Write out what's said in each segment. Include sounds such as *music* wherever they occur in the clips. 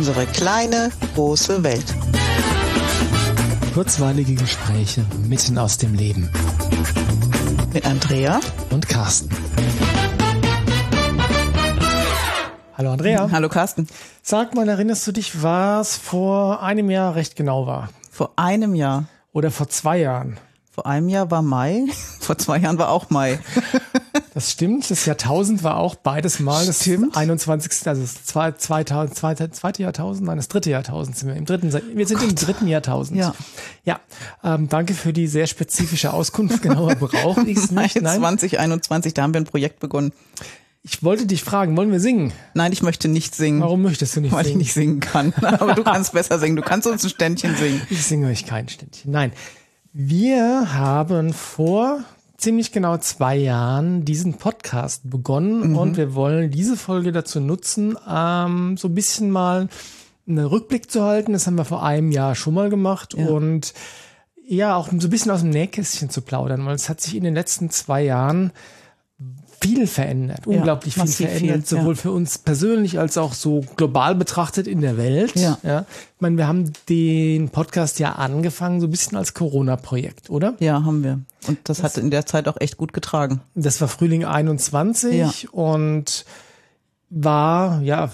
Unsere kleine, große Welt. Kurzweilige Gespräche mitten aus dem Leben. Mit Andrea und Carsten. Hallo Andrea. Hallo Carsten. Sag mal, erinnerst du dich, was vor einem Jahr recht genau war? Vor einem Jahr. Oder vor zwei Jahren? Vor einem Jahr war Mai, *laughs* vor zwei Jahren war auch Mai. *laughs* Das stimmt. Das Jahrtausend war auch beides Mal das stimmt. 21. Also das zweite, zweite, zweite, Jahrtausend, nein, das dritte Jahrtausend sind wir. Im dritten, wir sind oh im dritten Jahrtausend. Ja. Ja. Ähm, danke für die sehr spezifische Auskunft. Genauer brauche ich es *laughs* nicht. Nein, 2021, da haben wir ein Projekt begonnen. Ich wollte dich fragen, wollen wir singen? Nein, ich möchte nicht singen. Warum möchtest du nicht Weil singen? Weil ich nicht singen kann. Aber du kannst besser singen. Du kannst uns ein Ständchen singen. Ich singe euch kein Ständchen. Nein. Wir haben vor ziemlich genau zwei Jahren diesen Podcast begonnen mhm. und wir wollen diese Folge dazu nutzen, ähm, so ein bisschen mal einen Rückblick zu halten. Das haben wir vor einem Jahr schon mal gemacht ja. und ja, auch so ein bisschen aus dem Nähkästchen zu plaudern, weil es hat sich in den letzten zwei Jahren viel verändert, ja, unglaublich viel verändert, viel, sowohl ja. für uns persönlich als auch so global betrachtet in der Welt. Ja. ja. Ich meine, wir haben den Podcast ja angefangen, so ein bisschen als Corona-Projekt, oder? Ja, haben wir. Und das, das, hat in der Zeit auch echt gut getragen. Das war Frühling 21 ja. und war, ja,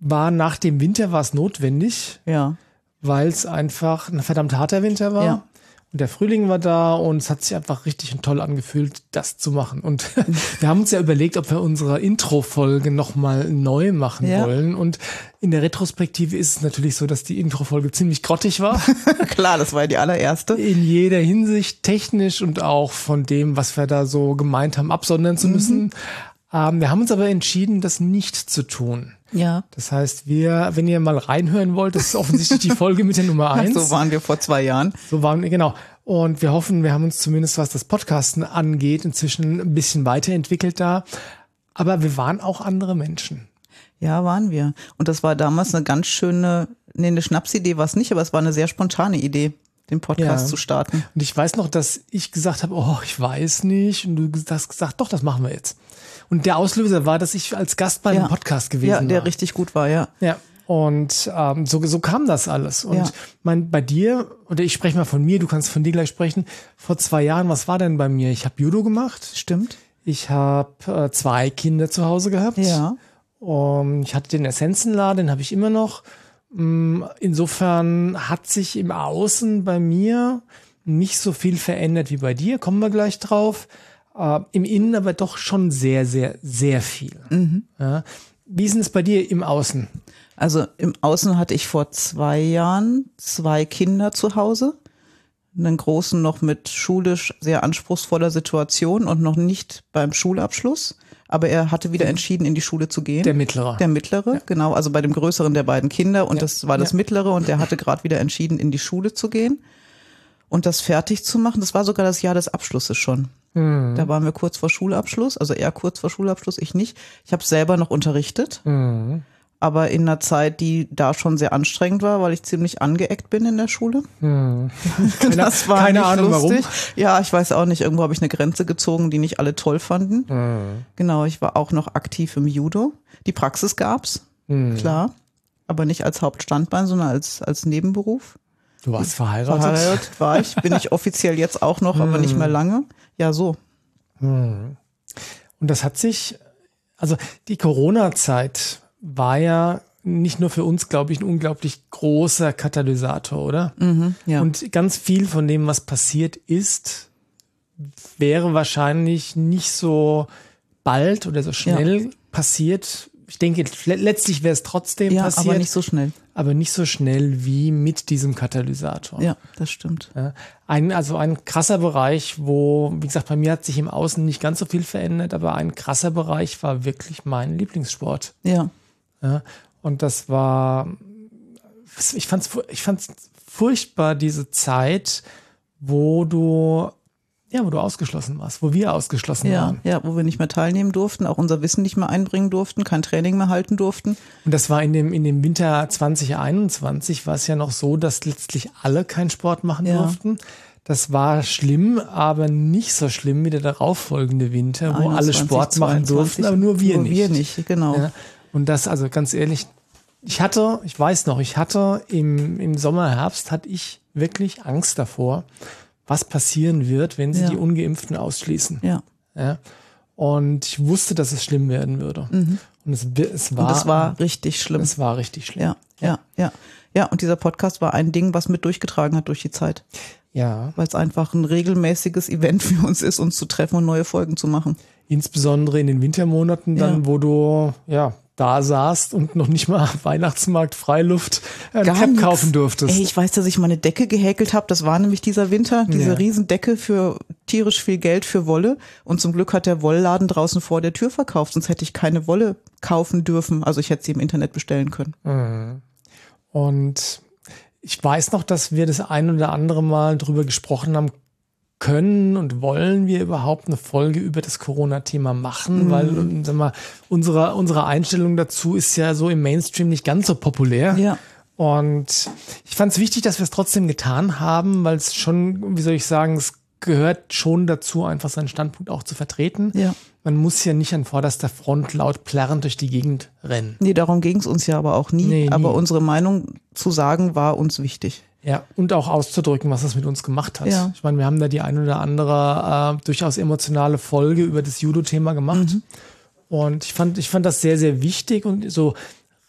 war nach dem Winter war es notwendig. Ja. Weil es einfach ein verdammt harter Winter war. Ja. Und der Frühling war da und es hat sich einfach richtig und toll angefühlt, das zu machen. Und *laughs* wir haben uns ja überlegt, ob wir unsere Intro-Folge nochmal neu machen ja. wollen. Und in der Retrospektive ist es natürlich so, dass die Intro-Folge ziemlich grottig war. *laughs* Klar, das war ja die allererste. In jeder Hinsicht, technisch und auch von dem, was wir da so gemeint haben, absondern zu müssen. Mhm. Ähm, wir haben uns aber entschieden, das nicht zu tun. Ja. Das heißt, wir, wenn ihr mal reinhören wollt, das ist offensichtlich die Folge mit der Nummer *laughs* eins. So waren wir vor zwei Jahren. So waren wir, genau. Und wir hoffen, wir haben uns zumindest, was das Podcasten angeht, inzwischen ein bisschen weiterentwickelt da. Aber wir waren auch andere Menschen. Ja, waren wir. Und das war damals eine ganz schöne, nee, eine Schnapsidee war es nicht, aber es war eine sehr spontane Idee den Podcast ja. zu starten. Und ich weiß noch, dass ich gesagt habe, oh, ich weiß nicht. Und du hast gesagt, doch, das machen wir jetzt. Und der Auslöser war, dass ich als Gast bei ja. einem Podcast gewesen war. Ja, der war. richtig gut war, ja. Ja. Und ähm, so, so kam das alles. Und ja. mein, bei dir, oder ich spreche mal von mir, du kannst von dir gleich sprechen. Vor zwei Jahren, was war denn bei mir? Ich habe Judo gemacht. Stimmt. Ich habe äh, zwei Kinder zu Hause gehabt. Ja. Um, ich hatte den Essenzenladen, den habe ich immer noch. Mm, insofern hat sich im Außen bei mir nicht so viel verändert wie bei dir, kommen wir gleich drauf. Äh, Im Innen aber doch schon sehr, sehr, sehr viel. Mhm. Ja. Wie ist es bei dir im Außen? Also im Außen hatte ich vor zwei Jahren zwei Kinder zu Hause. Einen großen noch mit schulisch sehr anspruchsvoller Situation und noch nicht beim Schulabschluss aber er hatte wieder entschieden, in die Schule zu gehen. Der mittlere. Der mittlere, ja. genau, also bei dem größeren der beiden Kinder und ja. das war das ja. mittlere und der hatte *laughs* gerade wieder entschieden, in die Schule zu gehen und das fertig zu machen. Das war sogar das Jahr des Abschlusses schon. Mhm. Da waren wir kurz vor Schulabschluss, also er kurz vor Schulabschluss, ich nicht. Ich habe selber noch unterrichtet. Mhm aber in einer Zeit, die da schon sehr anstrengend war, weil ich ziemlich angeeckt bin in der Schule. Hm. *laughs* Keine, das war keine Ahnung lustig. warum. Ja, ich weiß auch nicht. Irgendwo habe ich eine Grenze gezogen, die nicht alle toll fanden. Hm. Genau, ich war auch noch aktiv im Judo. Die Praxis gab's, hm. klar, aber nicht als Hauptstandbein, sondern als als Nebenberuf. Du warst verheiratet? Verheiratet war ich, bin ich offiziell jetzt auch noch, aber nicht hm. mehr lange. Ja, so. Hm. Und das hat sich, also die Corona-Zeit war ja nicht nur für uns, glaube ich, ein unglaublich großer Katalysator, oder? Mhm, ja. Und ganz viel von dem, was passiert ist, wäre wahrscheinlich nicht so bald oder so schnell ja. passiert. Ich denke, letztlich wäre es trotzdem ja, passiert. Aber nicht so schnell. Aber nicht so schnell wie mit diesem Katalysator. Ja, das stimmt. Ein, also ein krasser Bereich, wo, wie gesagt, bei mir hat sich im Außen nicht ganz so viel verändert, aber ein krasser Bereich war wirklich mein Lieblingssport. Ja. Ja, und das war, ich fand's, ich fand's furchtbar, diese Zeit, wo du, ja, wo du ausgeschlossen warst, wo wir ausgeschlossen ja, waren. Ja, wo wir nicht mehr teilnehmen durften, auch unser Wissen nicht mehr einbringen durften, kein Training mehr halten durften. Und das war in dem, in dem Winter 2021 war es ja noch so, dass letztlich alle keinen Sport machen ja. durften. Das war schlimm, aber nicht so schlimm wie der darauffolgende Winter, wo 21, alle Sport machen 22, durften, aber nur wir nur nicht. Wir nicht, genau. Ja. Und das, also ganz ehrlich, ich hatte, ich weiß noch, ich hatte im, im Sommer, Herbst, hatte ich wirklich Angst davor, was passieren wird, wenn sie Ja. die Ungeimpften ausschließen. Ja. Ja. Und ich wusste, dass es schlimm werden würde. Und es, es war, Mhm. Und es war richtig schlimm. es war richtig schlimm. Ja, ja, ja. Ja, und dieser Podcast war ein Ding, was mit durchgetragen hat durch die Zeit. ja. Weil es einfach ein regelmäßiges Event für uns ist, uns zu treffen und neue Folgen zu machen. Insbesondere in den Wintermonaten dann, Ja. wo du ja da saßt und noch nicht mal *laughs* Weihnachtsmarkt Freiluft äh, Crepe nix. kaufen durftest. Ey, ich weiß, dass ich meine Decke gehäkelt habe. Das war nämlich dieser Winter, diese Ja. Riesendecke für tierisch viel Geld für Wolle. Und zum Glück hat der Wollladen draußen vor der Tür verkauft, sonst hätte ich keine Wolle kaufen dürfen. Also ich hätte sie im Internet bestellen können. Und ich weiß noch, dass wir das ein oder andere Mal drüber gesprochen haben, können und wollen wir überhaupt eine Folge über das Corona-Thema machen, Mhm. weil sag mal, unsere, unsere Einstellung dazu ist ja so im Mainstream nicht ganz so populär. Ja. Und ich fand es wichtig, dass wir es trotzdem getan haben, weil es schon, wie soll ich sagen, es gehört schon dazu, einfach seinen Standpunkt auch zu vertreten. Ja. Man muss ja nicht an vorderster Front laut plärrend durch die Gegend rennen. Nee, darum ging es uns ja aber auch nie. Nee, nie. Aber unsere Meinung zu sagen war uns wichtig. Ja, und auch auszudrücken, was das mit uns gemacht hat. Ja. Ich meine, wir haben da die ein oder andere äh, durchaus emotionale Folge über das Judo-Thema gemacht. Mhm. Und ich fand, ich fand das sehr, sehr wichtig und so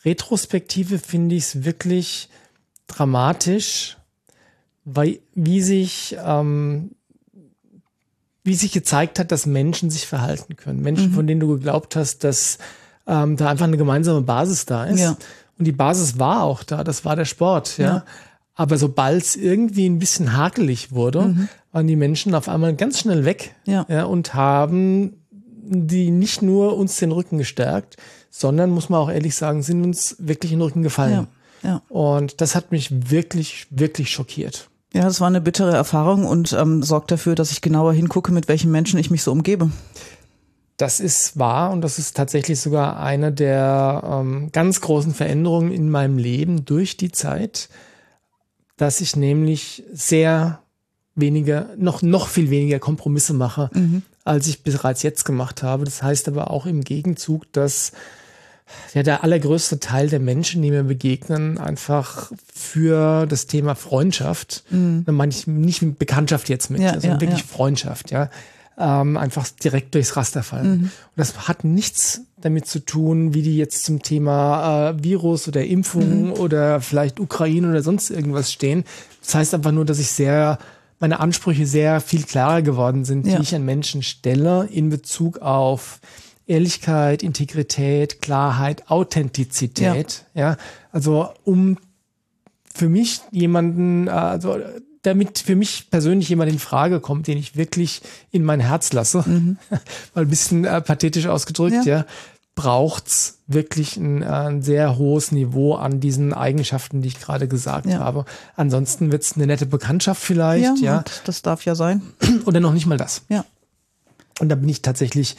Retrospektive finde ich es wirklich dramatisch, weil wie sich ähm, wie sich gezeigt hat, dass Menschen sich verhalten können. Mhm. Menschen, von denen du geglaubt hast, dass ähm, da einfach eine gemeinsame Basis da ist. Ja. Und die Basis war auch da, das war der Sport, ja. Ja. Aber sobald es irgendwie ein bisschen hakelig wurde, waren die Menschen auf einmal ganz schnell weg Mhm. Ja. und haben die nicht nur uns den Rücken gestärkt, sondern muss man auch ehrlich sagen, sind uns wirklich in den Rücken gefallen. Ja. Ja. Und das hat mich wirklich, wirklich schockiert. Ja, das war eine bittere Erfahrung und ähm, sorgt dafür, dass ich genauer hingucke, mit welchen Menschen ich mich so umgebe. Das ist wahr und das ist tatsächlich sogar eine der ähm, ganz großen Veränderungen in meinem Leben durch die Zeit, dass ich nämlich sehr weniger, noch, noch viel weniger Kompromisse mache, als ich bereits jetzt gemacht habe. Das heißt aber auch im Gegenzug, dass ja, der allergrößte Teil der Menschen, die mir begegnen, einfach für das Thema Freundschaft, da meine ich nicht Bekanntschaft jetzt mit, Ja, sondern ja, wirklich ja. Freundschaft, ja, ähm, einfach direkt durchs Raster fallen. Und das hat nichts damit zu tun, wie die jetzt zum Thema äh, Virus oder Impfung oder vielleicht Ukraine oder sonst irgendwas stehen. Das heißt einfach nur, dass ich sehr, meine Ansprüche sehr viel klarer geworden sind, Ja. die ich an Menschen stelle in Bezug auf Ehrlichkeit, Integrität, Klarheit, Authentizität. Ja, also um für mich jemanden, äh, also damit für mich persönlich jemand in Frage kommt, den ich wirklich in mein Herz lasse, *laughs* mal ein bisschen äh, pathetisch ausgedrückt, ja, Ja. braucht's wirklich ein, äh, ein sehr hohes Niveau an diesen Eigenschaften, die ich gerade gesagt Ja. habe. Ansonsten wird's eine nette Bekanntschaft vielleicht, ja, und das darf ja sein. *clears throat* oder noch nicht mal das. Ja. Und da bin ich tatsächlich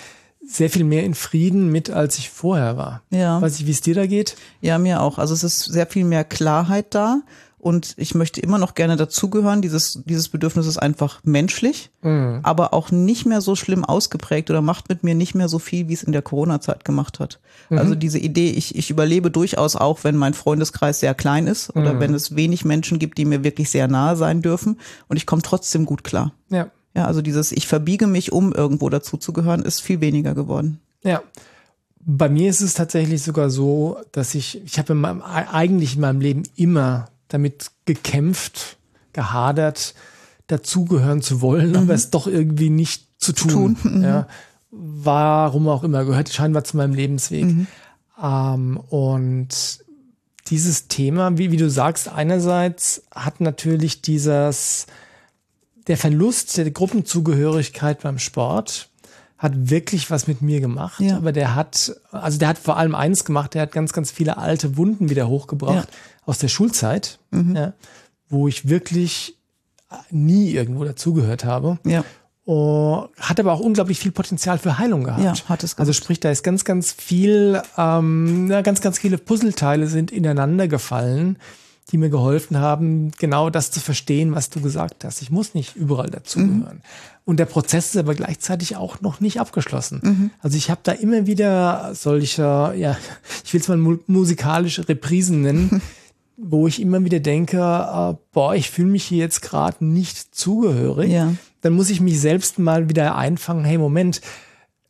sehr viel mehr in Frieden mit, als ich vorher war. Ja. Weiß ich, wie es dir da geht? Ja, mir auch. Also es ist sehr viel mehr Klarheit da und ich möchte immer noch gerne dazugehören. Dieses, dieses Bedürfnis ist einfach menschlich, aber auch nicht mehr so schlimm ausgeprägt oder macht mit mir nicht mehr so viel, wie es in der Corona-Zeit gemacht hat. Also diese Idee, ich, ich überlebe durchaus auch, wenn mein Freundeskreis sehr klein ist oder wenn es wenig Menschen gibt, die mir wirklich sehr nahe sein dürfen und ich komme trotzdem gut klar. Ja. Ja, also dieses, ich verbiege mich, um irgendwo dazuzugehören, ist viel weniger geworden. Ja. Bei mir ist es tatsächlich sogar so, dass ich, ich habe in meinem, eigentlich in meinem Leben immer damit gekämpft, gehadert, dazugehören zu wollen, aber es doch irgendwie nicht zu tun. Ja. Warum auch immer, gehört scheinbar zu meinem Lebensweg. Ähm, und dieses Thema, wie, wie du sagst, einerseits hat natürlich dieses, der Verlust der Gruppenzugehörigkeit beim Sport hat wirklich was mit mir gemacht. Ja. Aber der hat, also der hat vor allem eins gemacht, der hat ganz, ganz viele alte Wunden wieder hochgebracht aus der Schulzeit, ja, wo ich wirklich nie irgendwo dazugehört habe. Ja. Oh, hat aber auch unglaublich viel Potenzial für Heilung gehabt. Ja, hat es Also gehabt. sprich, da ist ganz, ganz viel, ähm, ja, ganz, ganz viele Puzzleteile sind ineinander gefallen, die mir geholfen haben, genau das zu verstehen, was du gesagt hast. Ich muss nicht überall dazugehören. Mhm. Und der Prozess ist aber gleichzeitig auch noch nicht abgeschlossen. Mhm. Also ich habe da immer wieder solche, ja, ich will es mal musikalische Reprisen nennen, *laughs* wo ich immer wieder denke, äh, boah, ich fühle mich hier jetzt gerade nicht zugehörig. Ja. Dann muss ich mich selbst mal wieder einfangen, hey, Moment,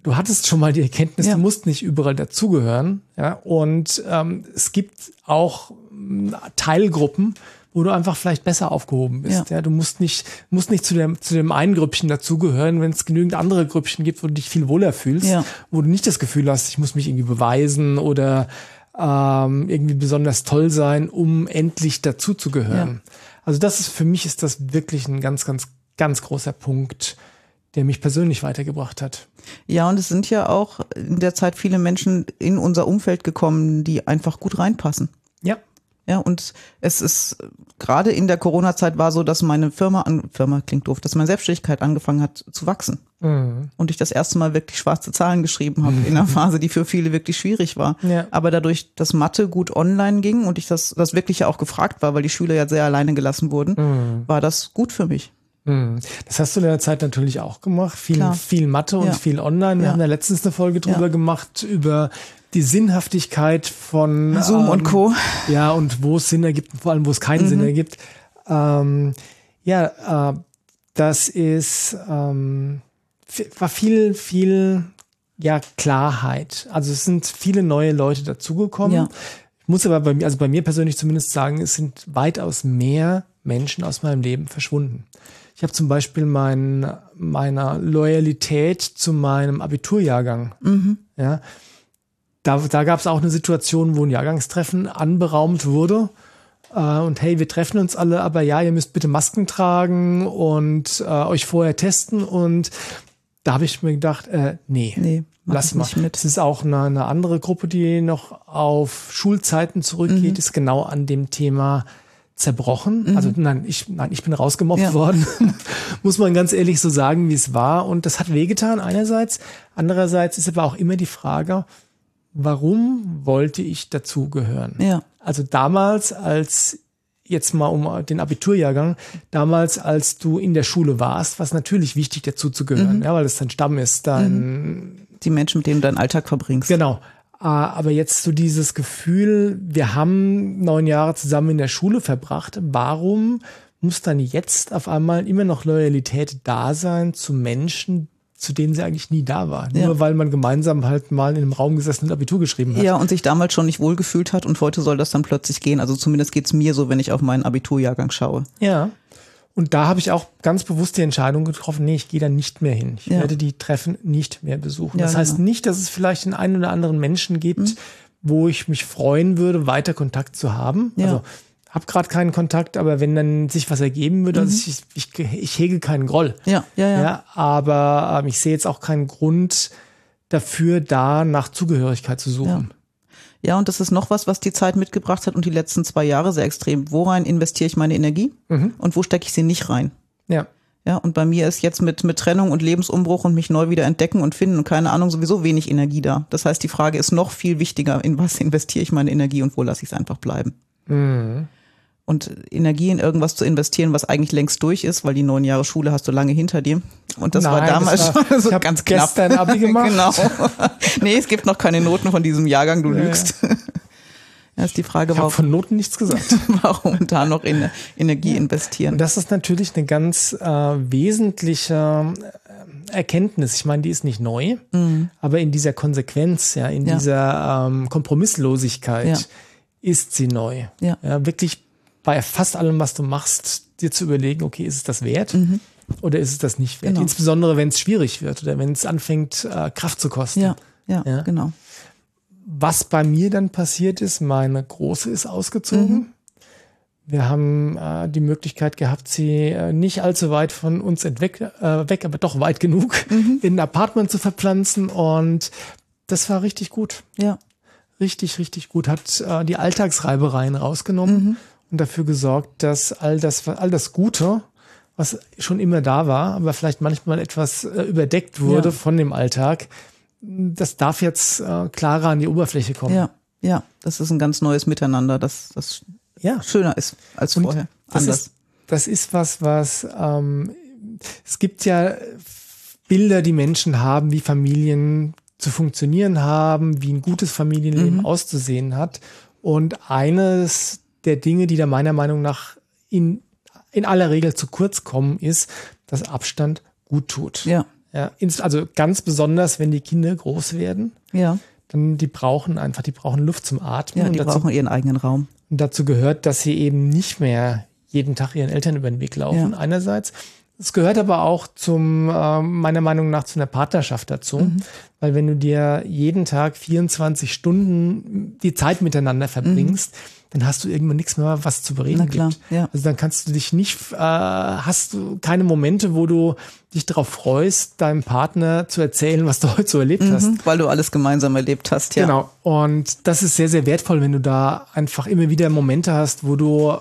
du hattest schon mal die Erkenntnis, ja. du musst nicht überall dazugehören. Ja, und ähm, es gibt auch äh, Teilgruppen, wo du einfach vielleicht besser aufgehoben bist. Ja, ja du musst nicht, musst nicht zu dem, zu dem einen Grüppchen dazugehören, wenn es genügend andere Grüppchen gibt, wo du dich viel wohler fühlst, ja. wo du nicht das Gefühl hast, ich muss mich irgendwie beweisen oder ähm, irgendwie besonders toll sein, um endlich dazuzugehören. Ja. Also das ist für mich ist das wirklich ein ganz, ganz, ganz großer Punkt, der mich persönlich weitergebracht hat. Ja, und es sind ja auch in der Zeit viele Menschen in unser Umfeld gekommen, die einfach gut reinpassen. Ja. Ja, und es ist gerade in der Corona-Zeit war so, dass meine Firma, an, Firma klingt doof, dass meine Selbstständigkeit angefangen hat zu wachsen. Mhm. Und ich das erste Mal wirklich schwarze Zahlen geschrieben habe mhm. in einer *laughs* Phase, die für viele wirklich schwierig war. Ja. Aber dadurch, dass Mathe gut online ging und ich das, das wirklich ja auch gefragt war, weil die Schüler ja sehr alleine gelassen wurden, mhm. war das gut für mich. Mhm. Das hast du in der Zeit natürlich auch gemacht. Viel, viel Mathe und ja. viel online. Wir ja. haben ja letztens eine Folge drüber ja. gemacht, über die Sinnhaftigkeit von Zoom ähm, und Co. Ja, und wo es Sinn ergibt, vor allem wo es keinen mhm. Sinn ergibt. Ähm, ja, äh, das ist ähm, war viel, viel ja Klarheit. Also es sind viele neue Leute dazugekommen. Ich muss aber bei mir, also bei mir persönlich zumindest sagen, es sind weitaus mehr Menschen aus meinem Leben verschwunden. Ich habe zum Beispiel mein, meiner Loyalität zu meinem Abiturjahrgang, mhm. ja, da, da gab es auch eine Situation, wo ein Jahrgangstreffen anberaumt wurde. Äh, und hey, wir treffen uns alle, aber ja, ihr müsst bitte Masken tragen und äh, euch vorher testen. Und da habe ich mir gedacht, äh, nee, nee lass mal. Es ist auch eine, eine, andere Gruppe, die noch auf Schulzeiten zurückgeht, mhm. ist genau an dem Thema zerbrochen. Mhm. Also nein, ich, nein, ich bin rausgemobbt ja. worden. *laughs* Muss man ganz ehrlich so sagen, wie es war. Und das hat wehgetan einerseits. Andererseits ist aber auch immer die Frage, warum wollte ich dazugehören? Ja. Also damals, als jetzt mal um den Abiturjahrgang, damals, als du in der Schule warst, war es natürlich wichtig, dazuzugehören, mhm. ja, weil das dein Stamm ist, dein mhm. die Menschen, mit denen du deinen Alltag verbringst. Genau. Ah, aber jetzt so dieses Gefühl, wir haben neun Jahre zusammen in der Schule verbracht. Warum muss dann jetzt auf einmal immer noch Loyalität da sein zu Menschen, zu denen sie eigentlich nie da war. Ja. Nur weil man gemeinsam halt mal in einem Raum gesessen und Abitur geschrieben hat. Ja, und sich damals schon nicht wohlgefühlt hat und heute soll das dann plötzlich gehen. Also zumindest geht's mir so, wenn ich auf meinen Abiturjahrgang schaue. Ja. Und da habe ich auch ganz bewusst die Entscheidung getroffen, nee, ich gehe da nicht mehr hin. Ich ja. werde die Treffen nicht mehr besuchen. Ja, das heißt genau. nicht, dass es vielleicht den einen oder anderen Menschen gibt, mhm. wo ich mich freuen würde, weiter Kontakt zu haben. Ja. Also habe gerade keinen Kontakt, aber wenn dann sich was ergeben würde, mhm. also ich, ich, ich hege keinen Groll. Ja, ja, ja. ja aber ähm, ich sehe jetzt auch keinen Grund dafür, da nach Zugehörigkeit zu suchen. Ja. und das ist noch was, was die Zeit mitgebracht hat und die letzten zwei Jahre sehr extrem. Worein investiere ich meine Energie mhm. und wo stecke ich sie nicht rein? Ja. Ja, und bei mir ist jetzt mit, mit Trennung und Lebensumbruch und mich neu wieder entdecken und finden und keine Ahnung sowieso wenig Energie da. Das heißt, die Frage ist noch viel wichtiger, in was investiere ich meine Energie und wo lasse ich es einfach bleiben. Mhm und Energie in irgendwas zu investieren, was eigentlich längst durch ist, weil die neun Jahre Schule hast du lange hinter dir. Und das Nein, war damals das war, schon so ganz knapp. Gestern Abi *laughs* gemacht. genau. nee, es gibt noch keine Noten von diesem Jahrgang, du ja. lügst. *laughs* Ja, ist die Frage, ich warum von Noten nichts gesagt. *laughs* warum da noch in Energie investieren? Und das ist natürlich eine ganz äh, wesentliche äh, Erkenntnis. Ich meine, die ist nicht neu, mhm. aber in dieser Konsequenz, ja, in ja. dieser ähm, Kompromisslosigkeit ja. ist sie neu. Ja. ja wirklich bei fast allem, was du machst, dir zu überlegen, okay, ist es das wert mhm. oder ist es das nicht wert? Genau. Insbesondere, wenn es schwierig wird oder wenn es anfängt, äh, Kraft zu kosten. Ja, ja, ja, genau. Was bei mir dann passiert ist, meine Große ist ausgezogen. Mhm. Wir haben äh, die Möglichkeit gehabt, sie äh, nicht allzu weit von uns entweg, äh, weg, aber doch weit genug mhm. *laughs* in ein Apartment zu verpflanzen und das war richtig gut. Ja. Richtig, richtig gut. Hat äh, die Alltagsreibereien rausgenommen. Und dafür gesorgt, dass all das, all das Gute, was schon immer da war, aber vielleicht manchmal etwas äh, überdeckt wurde ja. von dem Alltag, das darf jetzt äh, klarer an die Oberfläche kommen. Ja, ja, das ist ein ganz neues Miteinander. Das, das ja. schöner ist als Und vorher. Das Anders. ist, das ist was, was ähm, es gibt ja Bilder, die Menschen haben, wie Familien zu funktionieren haben, wie ein gutes Familienleben Mhm. auszusehen hat. Und eines der Dinge, die da meiner Meinung nach in, in aller Regel zu kurz kommen, ist, dass Abstand gut tut. ja, Ja, also ganz besonders, wenn die Kinder groß werden, ja, dann die brauchen einfach, die brauchen Luft zum Atmen. ja, die und dazu brauchen ihren eigenen Raum. und dazu gehört, dass sie eben nicht mehr jeden Tag ihren Eltern über den Weg laufen, Ja. einerseits. Es gehört aber auch zum, ähm, meiner Meinung nach, zu einer Partnerschaft dazu. Mhm. Weil wenn du dir jeden Tag 24 Stunden die Zeit miteinander verbringst, dann hast du irgendwann nichts mehr, was zu bereden Mhm. Na klar, gibt. ja. Also dann kannst du dich nicht, äh, hast du keine Momente, wo du dich darauf freust, deinem Partner zu erzählen, was du heute so erlebt hast. Mhm, weil du alles gemeinsam erlebt hast, ja. Genau. Und das ist sehr, sehr wertvoll, wenn du da einfach immer wieder Momente hast, wo du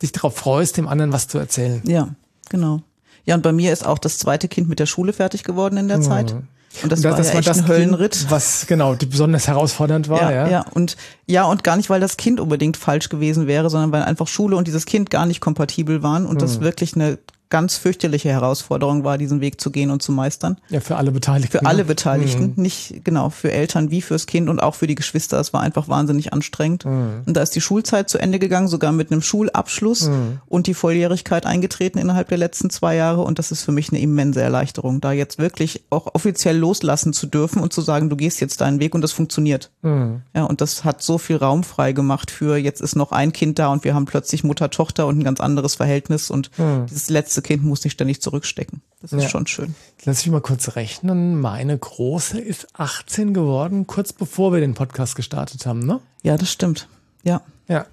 dich darauf freust, dem anderen was zu erzählen. Ja, genau. Ja, und bei mir ist auch das zweite Kind mit der Schule fertig geworden in der Zeit. Und das, war ja echt ein Höllenritt. Kind, was genau besonders herausfordernd war. Ja, Ja, ja, und ja, und gar nicht, weil das Kind unbedingt falsch gewesen wäre, sondern weil einfach Schule und dieses Kind gar nicht kompatibel waren und Hm. das wirklich eine ganz fürchterliche Herausforderung war, diesen Weg zu gehen und zu meistern. Ja, für alle Beteiligten. Für alle ne? Beteiligten, nicht genau, für Eltern wie fürs Kind und auch für die Geschwister. Es war einfach wahnsinnig anstrengend. Und da ist die Schulzeit zu Ende gegangen, sogar mit einem Schulabschluss und die Volljährigkeit eingetreten innerhalb der letzten zwei Jahre. Und das ist für mich eine immense Erleichterung, da jetzt wirklich auch offiziell loslassen zu dürfen und zu sagen, du gehst jetzt deinen Weg und das funktioniert. Ja, und das hat so viel Raum frei gemacht für jetzt ist noch ein Kind da und wir haben plötzlich Mutter-Tochter und ein ganz anderes Verhältnis und dieses letzte Kind muss nicht ständig zurückstecken. Das ist Ja. schon schön. Lass mich mal kurz rechnen. Meine Große ist 18 geworden, kurz bevor wir den Podcast gestartet haben, ne? Ja, das stimmt. Ja. Ja.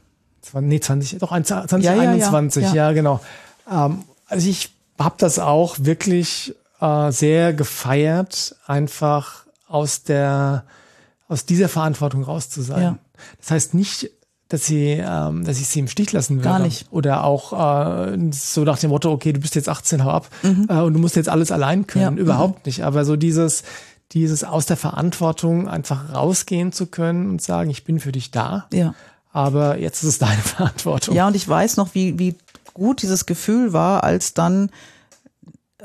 Nee, 20, doch ein- ja, 2021, ja, ja. genau. Ähm, also ich habe das auch wirklich äh, sehr gefeiert, einfach aus der aus dieser Verantwortung raus zu sein. Das heißt nicht, dass sie, ähm, dass ich sie im Stich lassen würde. Gar nicht. Oder auch äh, so nach dem Motto, okay, du bist jetzt 18, hau ab äh, und du musst jetzt alles allein können. Mhm. Ja. Überhaupt nicht. Aber so dieses, dieses aus der Verantwortung einfach rausgehen zu können und sagen, ich bin für dich da. Ja. Aber jetzt ist es deine *laughs* Verantwortung. Ja, und ich weiß noch, wie, wie gut dieses Gefühl war, als dann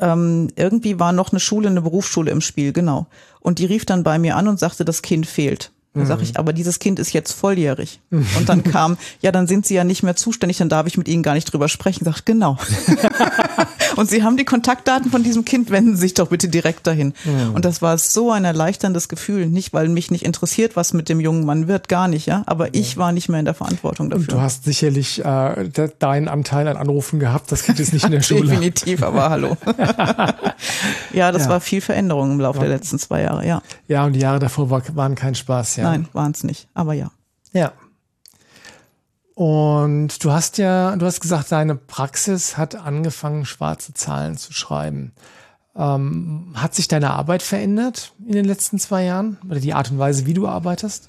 ähm, irgendwie war noch eine Schule, eine Berufsschule im Spiel, genau. Und die rief dann bei mir an und sagte, das Kind fehlt. Dann sag ich, aber dieses Kind ist jetzt volljährig. Und dann kam, ja, dann sind sie ja nicht mehr zuständig, dann darf ich mit ihnen gar nicht drüber sprechen. Sagt, genau. *laughs* und sie haben die Kontaktdaten von diesem Kind, wenden Sie sich doch bitte direkt dahin. Und das war so ein erleichterndes Gefühl. Nicht, weil mich nicht interessiert, was mit dem jungen Mann wird, gar nicht, ja. Aber ich war nicht mehr in der Verantwortung dafür. Und du hast sicherlich äh, de deinen Anteil an Anrufen gehabt. Das Kind ist nicht in der *laughs* Schule. Definitiv, aber hallo. *laughs* ja, das Ja. war viel Veränderung im Laufe der letzten zwei Jahre, ja. Ja, und die Jahre davor war, waren kein Spaß. Ja. Nein, waren es nicht, aber ja. Ja. Und du hast ja, du hast gesagt, deine Praxis hat angefangen, schwarze Zahlen zu schreiben. Ähm, hat sich deine Arbeit verändert in den letzten zwei Jahren? Oder die Art und Weise, wie du arbeitest?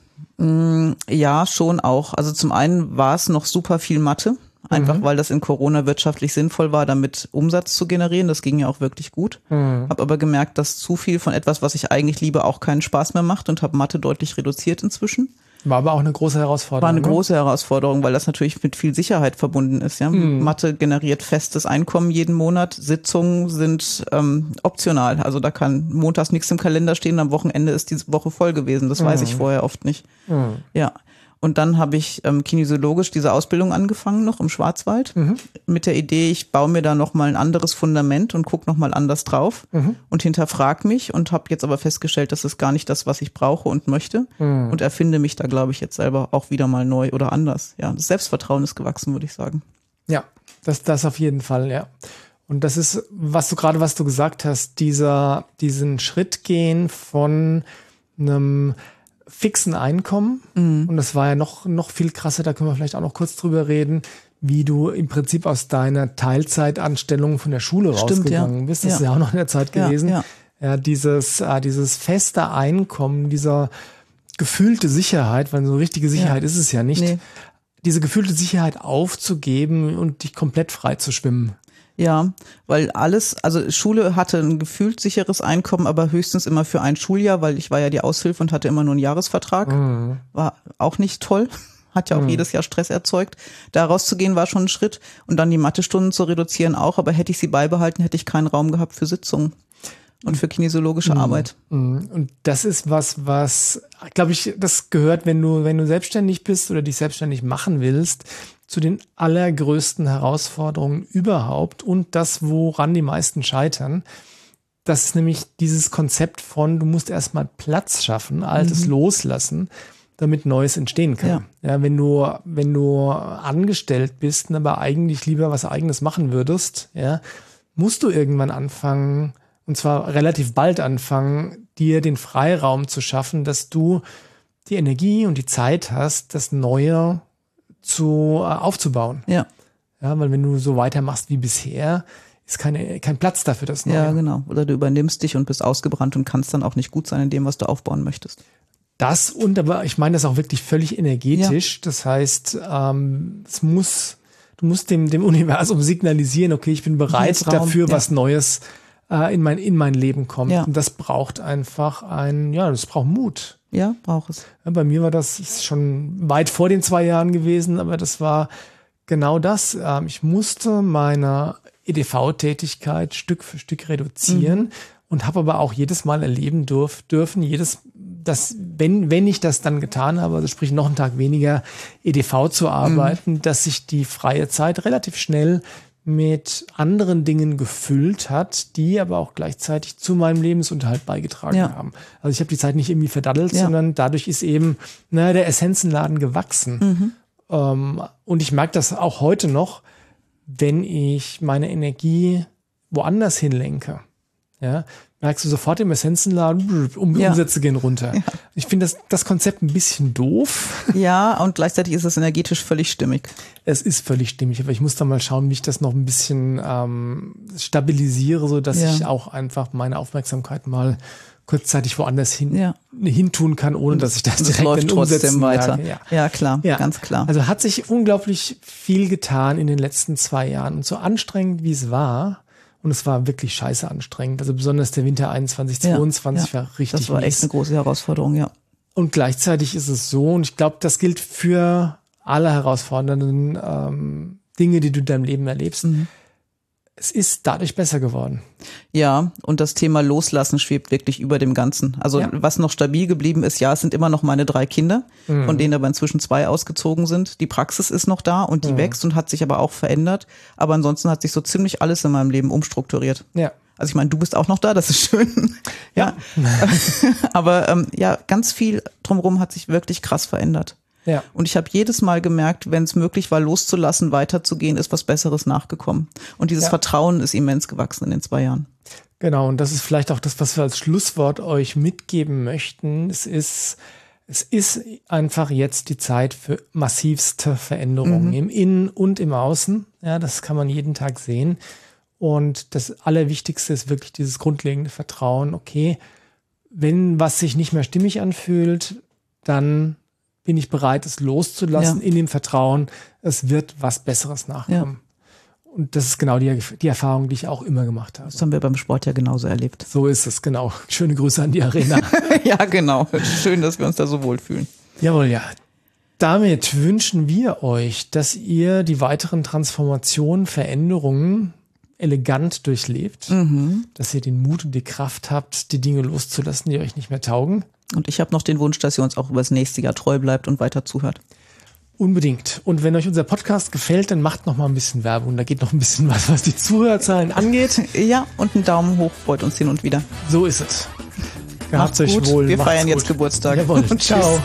Ja, schon auch. Also zum einen war es noch super viel Mathe, einfach weil das in Corona wirtschaftlich sinnvoll war, damit Umsatz zu generieren. Das ging ja auch wirklich gut. Hab aber gemerkt, dass zu viel von etwas, was ich eigentlich liebe, auch keinen Spaß mehr macht und habe Mathe deutlich reduziert inzwischen. War aber auch eine große Herausforderung. War eine ne? große Herausforderung, weil das natürlich mit viel Sicherheit verbunden ist. Ja? Mathe generiert festes Einkommen jeden Monat. Sitzungen sind ähm, optional. Also da kann montags nichts im Kalender stehen, am Wochenende ist diese Woche voll gewesen. Das weiß ich vorher oft nicht. Ja. Und dann habe ich ähm, kinesiologisch diese Ausbildung angefangen, noch im Schwarzwald, mit der Idee, ich baue mir da nochmal ein anderes Fundament und gucke nochmal anders drauf und hinterfrag mich und habe jetzt aber festgestellt, das ist gar nicht das, was ich brauche und möchte und erfinde mich da, glaube ich, jetzt selber auch wieder mal neu oder anders. Ja, das Selbstvertrauen ist gewachsen, würde ich sagen. Ja, das, das auf jeden Fall, ja. Und das ist, was du gerade, was du gesagt hast, dieser, diesen Schritt gehen von einem fixen Einkommen. Und das war ja noch, noch viel krasser, da können wir vielleicht auch noch kurz drüber reden, wie du im Prinzip aus deiner Teilzeitanstellung von der Schule Stimmt, ja. rausgegangen bist. Das Ja. ist ja auch noch in der Zeit Ja, gewesen. ja. Ja, dieses, äh, dieses feste Einkommen, dieser gefühlte Sicherheit, weil so eine richtige Sicherheit ist es ja nicht, Nee. diese gefühlte Sicherheit aufzugeben und dich komplett frei zu schwimmen. Ja, weil alles, also Schule hatte ein gefühlt sicheres Einkommen, aber höchstens immer für ein Schuljahr, weil ich war ja die Aushilfe und hatte immer nur einen Jahresvertrag. War auch nicht toll. *laughs* hat ja auch jedes Jahr Stress erzeugt. Da rauszugehen war schon ein Schritt und dann die Mathestunden zu reduzieren auch, aber hätte ich sie beibehalten, hätte ich keinen Raum gehabt für Sitzungen und für kinesiologische Mhm. Arbeit. Und das ist was, was, glaube ich, das gehört, wenn du, wenn du selbstständig bist oder dich selbstständig machen willst, zu den allergrößten Herausforderungen überhaupt und das, woran die meisten scheitern. Das ist nämlich dieses Konzept von, du musst erstmal Platz schaffen, Altes loslassen, damit Neues entstehen kann. Ja. wenn du, wenn du angestellt bist, und aber eigentlich lieber was eigenes machen würdest, ja, musst du irgendwann anfangen, und zwar relativ bald anfangen, dir den Freiraum zu schaffen, dass du die Energie und die Zeit hast, das Neue zu, äh, aufzubauen. Ja, Ja, weil wenn du so weitermachst wie bisher, ist keine, kein Platz dafür, das Neue. ja, genau. Oder du übernimmst dich und bist ausgebrannt und kannst dann auch nicht gut sein in dem, was du aufbauen möchtest. Das und aber ich meine das auch wirklich völlig energetisch. Das heißt, ähm, es muss, du musst dem, dem Universum signalisieren, okay, ich bin bereit Raum, dafür, ja. was Neues äh, in mein, in mein Leben kommt. Ja. Und das braucht einfach ein, ja, das braucht Mut. Ja, braucht es. Bei mir war das schon weit vor den zwei Jahren gewesen, aber das war genau das. Ähm, ich musste meine EDV-Tätigkeit Stück für Stück reduzieren und habe aber auch jedes Mal erleben dürf, dürfen, jedes, dass, wenn, wenn ich das dann getan habe, also sprich noch einen Tag weniger EDV zu arbeiten, dass sich die freie Zeit relativ schnell mit anderen Dingen gefüllt hat, die aber auch gleichzeitig zu meinem Lebensunterhalt beigetragen Ja. haben. Also ich habe die Zeit nicht irgendwie verdaddelt, Ja. sondern dadurch ist eben na, der Essenzenladen gewachsen. Mhm. Ähm, und ich merke das auch heute noch, wenn ich meine Energie woanders hinlenke. Ja, merkst du sofort im Essenzenladen, um Ja. Umsätze gehen runter. Ich finde das, das Konzept ein bisschen doof. *laughs* Ja, und gleichzeitig ist es energetisch völlig stimmig. Es ist völlig stimmig, aber ich muss da mal schauen, wie ich das noch ein bisschen ähm, stabilisiere, so dass Ja. ich auch einfach meine Aufmerksamkeit mal kurzzeitig woanders hin, Ja. hintun kann, ohne dass ich das es direkt läuft in trotzdem weiter. Ja. Ja, klar, Ja. ganz klar. Also hat sich unglaublich viel getan in den letzten zwei Jahren. Und so anstrengend wie es war, und es war wirklich scheiße anstrengend, also besonders der Winter 21, 22 ja. war richtig Das war echt mies. eine große Herausforderung, ja. Und gleichzeitig ist es so, und ich glaube, das gilt für alle herausfordernden ähm, Dinge, die du in deinem Leben erlebst. Mhm. Es ist dadurch besser geworden. Ja, und das Thema Loslassen schwebt wirklich über dem Ganzen. Also Ja. was noch stabil geblieben ist, ja, es sind immer noch meine drei Kinder, Mhm. von denen aber inzwischen zwei ausgezogen sind. Die Praxis ist noch da und die Mhm. wächst und hat sich aber auch verändert. Aber ansonsten hat sich so ziemlich alles in meinem Leben umstrukturiert. Ja. Also ich meine, du bist auch noch da, das ist schön. Ja. *laughs* aber ähm, ja, ganz viel drumherum hat sich wirklich krass verändert. Ja. Und ich habe jedes Mal gemerkt, wenn es möglich war, loszulassen, weiterzugehen, ist was Besseres nachgekommen. Und dieses Ja. Vertrauen ist immens gewachsen in den zwei Jahren. Genau, und das ist vielleicht auch das, was wir als Schlusswort euch mitgeben möchten. Es ist, es ist einfach jetzt die Zeit für massivste Veränderungen im Innen und im Außen. Ja, das kann man jeden Tag sehen. Und das Allerwichtigste ist wirklich dieses grundlegende Vertrauen. Okay, wenn was sich nicht mehr stimmig anfühlt, dann bin ich bereit, es loszulassen Ja. in dem Vertrauen, es wird was Besseres nachkommen. Und das ist genau die, die Erfahrung, die ich auch immer gemacht habe. Das haben wir beim Sport ja genauso erlebt. So ist es, genau. Schöne Grüße an die Arena. *laughs* ja, genau. Schön, dass wir uns da so wohlfühlen. Jawohl, ja. Damit wünschen wir euch, dass ihr die weiteren Transformationen, Veränderungen elegant durchlebt, dass ihr den Mut und die Kraft habt, die Dinge loszulassen, die euch nicht mehr taugen. Und ich habe noch den Wunsch, dass ihr uns auch über das nächste Jahr treu bleibt und weiter zuhört. Unbedingt. Und wenn euch unser Podcast gefällt, dann macht noch mal ein bisschen Werbung. Da geht noch ein bisschen was, was die Zuhörerzahlen angeht. *laughs* Ja, und ein Daumen hoch freut uns hin und wieder. So ist es. Gehabt euch wohl. Wir feiern jetzt gut. Geburtstag. Jawohl. *laughs* Ciao.